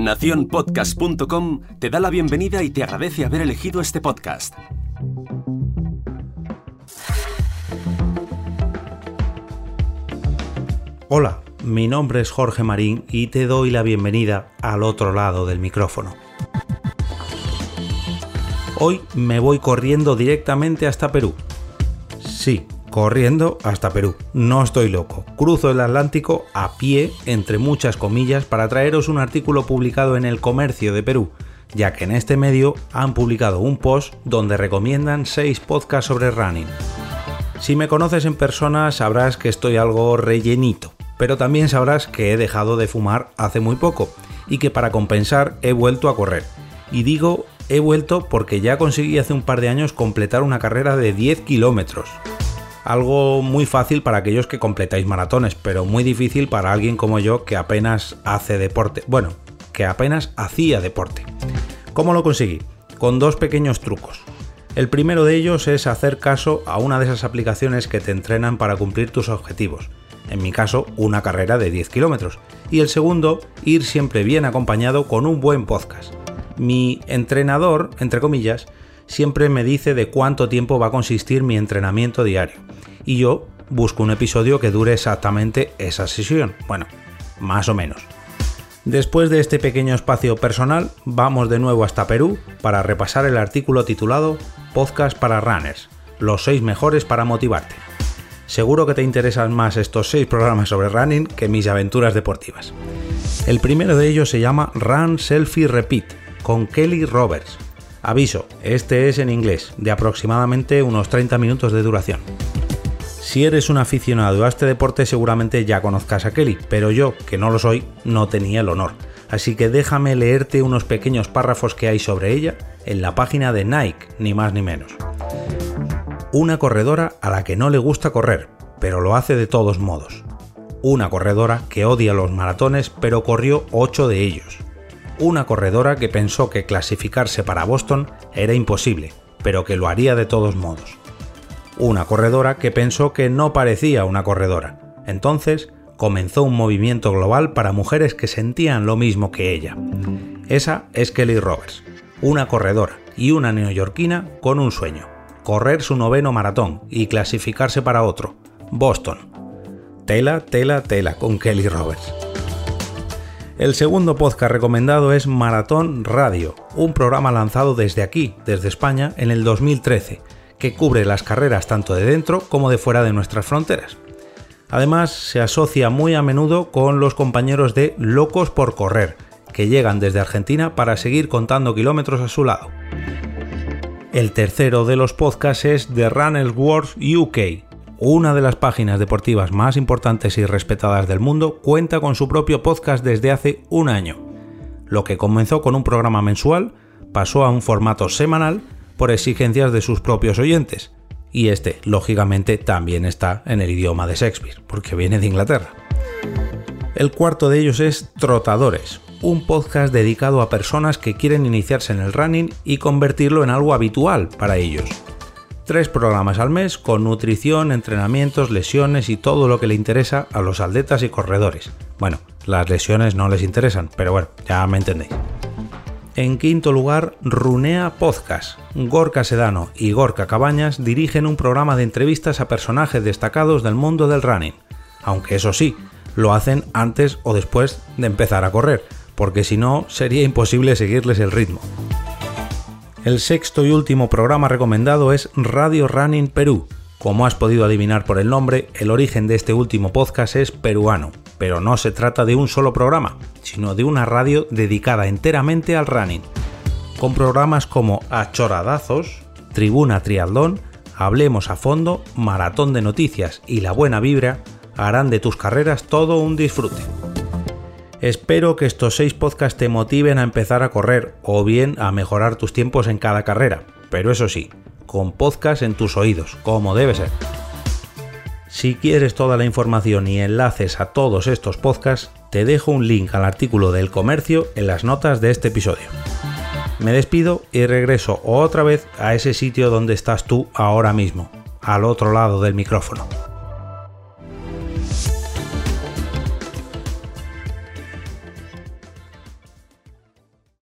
Naciónpodcast.com te da la bienvenida y te agradece haber elegido este podcast. Hola, mi nombre es Jorge Marín y te doy la bienvenida al otro lado del micrófono. Hoy me voy corriendo directamente hasta Perú. Sí, corriendo hasta Perú. No estoy loco. Cruzo el Atlántico a pie, entre muchas comillas, para traeros un artículo publicado en El Comercio de Perú, ya que en este medio han publicado un post donde recomiendan 6 podcasts sobre running. Si me conoces en persona sabrás que estoy algo rellenito, pero también sabrás que he dejado de fumar hace muy poco y que para compensar he vuelto a correr. Y digo he vuelto porque ya conseguí hace un par de años completar una carrera de 10 kilómetros algo muy fácil para aquellos que completáis maratones, pero muy difícil para alguien como yo que apenas hace deporte. Bueno, que apenas hacía deporte. ¿Cómo lo conseguí? Con dos pequeños trucos. El primero de ellos es hacer caso a una de esas aplicaciones que te entrenan para cumplir tus objetivos. En mi caso, una carrera de 10 kilómetros. Y el segundo, ir siempre bien acompañado con un buen podcast. Mi entrenador, entre comillas, siempre me dice de cuánto tiempo va a consistir mi entrenamiento diario. Y yo busco un episodio que dure exactamente esa sesión. Bueno, más o menos. Después de este pequeño espacio personal, vamos de nuevo hasta Perú para repasar el artículo titulado Podcast para Runners, los 6 mejores para motivarte. Seguro que te interesan más estos 6 programas sobre running que mis aventuras deportivas. El primero de ellos se llama Run Selfie Repeat, con Kelly Roberts, Aviso, este es en inglés, de aproximadamente unos 30 minutos de duración. Si eres un aficionado a este deporte seguramente ya conozcas a Kelly, pero yo, que no lo soy, no tenía el honor. Así que déjame leerte unos pequeños párrafos que hay sobre ella en la página de Nike, ni más ni menos. Una corredora a la que no le gusta correr, pero lo hace de todos modos. Una corredora que odia los maratones, pero corrió 8 de ellos una corredora que pensó que clasificarse para Boston era imposible, pero que lo haría de todos modos. Una corredora que pensó que no parecía una corredora. Entonces comenzó un movimiento global para mujeres que sentían lo mismo que ella. Esa es Kelly Roberts, una corredora y una neoyorquina con un sueño, correr su noveno maratón y clasificarse para otro, Boston. Tela, tela, tela con Kelly Roberts. El segundo podcast recomendado es Maratón Radio, un programa lanzado desde aquí, desde España, en el 2013, que cubre las carreras tanto de dentro como de fuera de nuestras fronteras. Además, se asocia muy a menudo con los compañeros de Locos por Correr, que llegan desde Argentina para seguir contando kilómetros a su lado. El tercero de los podcasts es The Runners Wars UK, una de las páginas deportivas más importantes y respetadas del mundo, cuenta con su propio podcast desde hace un año. Lo que comenzó con un programa mensual pasó a un formato semanal por exigencias de sus propios oyentes. Y este, lógicamente, también está en el idioma de Shakespeare, porque viene de Inglaterra. El cuarto de ellos es Trotadores, un podcast dedicado a personas que quieren iniciarse en el running y convertirlo en algo habitual para ellos tres programas al mes con nutrición, entrenamientos, lesiones y todo lo que le interesa a los atletas y corredores. Bueno, las lesiones no les interesan, pero bueno, ya me entendéis. En quinto lugar, Runea Podcast. Gorka Sedano y Gorka Cabañas dirigen un programa de entrevistas a personajes destacados del mundo del running. Aunque eso sí, lo hacen antes o después de empezar a correr, porque si no sería imposible seguirles el ritmo. El sexto y último programa recomendado es Radio Running Perú. Como has podido adivinar por el nombre, el origen de este último podcast es peruano, pero no se trata de un solo programa, sino de una radio dedicada enteramente al running, con programas como Achoradazos, Tribuna Triatlón, Hablemos a fondo, Maratón de Noticias y La Buena Vibra harán de tus carreras todo un disfrute. Espero que estos seis podcasts te motiven a empezar a correr o bien a mejorar tus tiempos en cada carrera, pero eso sí, con podcast en tus oídos, como debe ser. Si quieres toda la información y enlaces a todos estos podcasts, te dejo un link al artículo del comercio en las notas de este episodio. Me despido y regreso otra vez a ese sitio donde estás tú ahora mismo, al otro lado del micrófono.